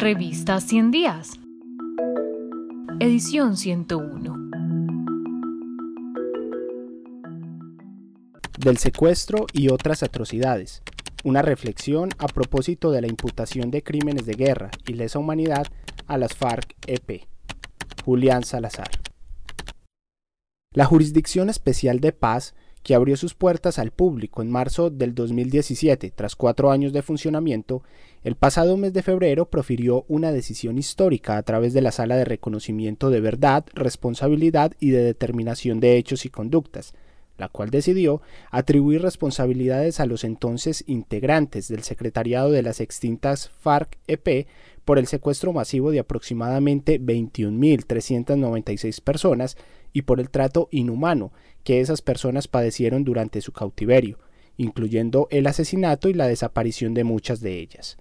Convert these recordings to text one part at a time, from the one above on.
Revista 100 días. Edición 101. Del secuestro y otras atrocidades. Una reflexión a propósito de la imputación de crímenes de guerra y lesa humanidad a las FARC-EP. Julián Salazar. La Jurisdicción Especial de Paz que abrió sus puertas al público en marzo del 2017, tras cuatro años de funcionamiento, el pasado mes de febrero profirió una decisión histórica a través de la Sala de Reconocimiento de Verdad, Responsabilidad y de Determinación de Hechos y Conductas, la cual decidió atribuir responsabilidades a los entonces integrantes del secretariado de las extintas FARC-EP por el secuestro masivo de aproximadamente 21.396 personas y por el trato inhumano que esas personas padecieron durante su cautiverio, incluyendo el asesinato y la desaparición de muchas de ellas.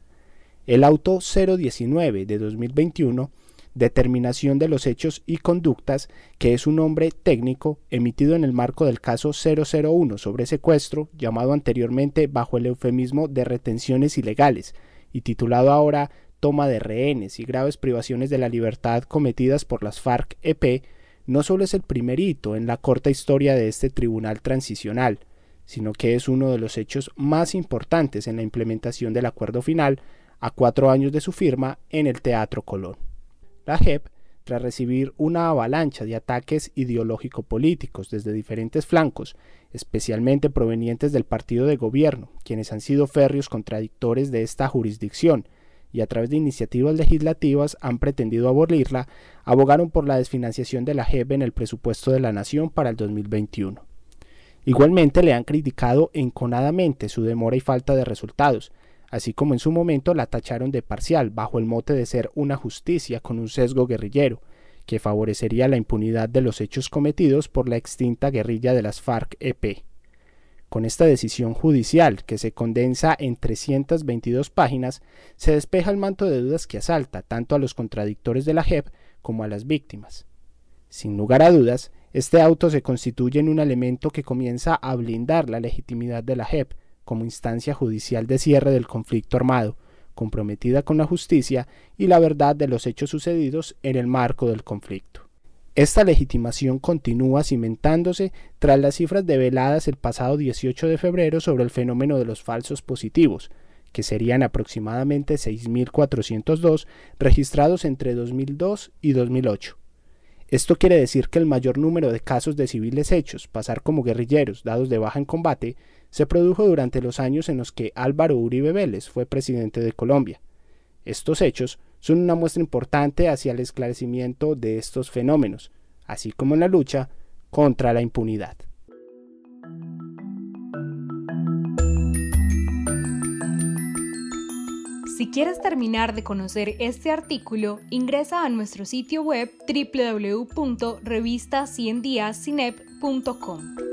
El auto 019 de 2021 Determinación de los hechos y conductas, que es un nombre técnico emitido en el marco del caso 001 sobre secuestro, llamado anteriormente bajo el eufemismo de retenciones ilegales, y titulado ahora Toma de rehenes y graves privaciones de la libertad cometidas por las FARC-EP, no solo es el primer hito en la corta historia de este tribunal transicional, sino que es uno de los hechos más importantes en la implementación del acuerdo final a cuatro años de su firma en el Teatro Colón. La JEP, tras recibir una avalancha de ataques ideológico-políticos desde diferentes flancos, especialmente provenientes del partido de gobierno, quienes han sido férreos contradictores de esta jurisdicción, y a través de iniciativas legislativas han pretendido abolirla, abogaron por la desfinanciación de la JEP en el presupuesto de la Nación para el 2021. Igualmente le han criticado enconadamente su demora y falta de resultados, así como en su momento la tacharon de parcial bajo el mote de ser una justicia con un sesgo guerrillero, que favorecería la impunidad de los hechos cometidos por la extinta guerrilla de las FARC-EP. Con esta decisión judicial, que se condensa en 322 páginas, se despeja el manto de dudas que asalta tanto a los contradictores de la JEP como a las víctimas. Sin lugar a dudas, este auto se constituye en un elemento que comienza a blindar la legitimidad de la JEP como instancia judicial de cierre del conflicto armado, comprometida con la justicia y la verdad de los hechos sucedidos en el marco del conflicto. Esta legitimación continúa cimentándose tras las cifras develadas el pasado 18 de febrero sobre el fenómeno de los falsos positivos, que serían aproximadamente 6.402 registrados entre 2002 y 2008. Esto quiere decir que el mayor número de casos de civiles hechos pasar como guerrilleros dados de baja en combate se produjo durante los años en los que Álvaro Uribe Vélez fue presidente de Colombia. Estos hechos son una muestra importante hacia el esclarecimiento de estos fenómenos, así como en la lucha contra la impunidad. Si quieres terminar de conocer este artículo, ingresa a nuestro sitio web www.revistaciendiascinep.com.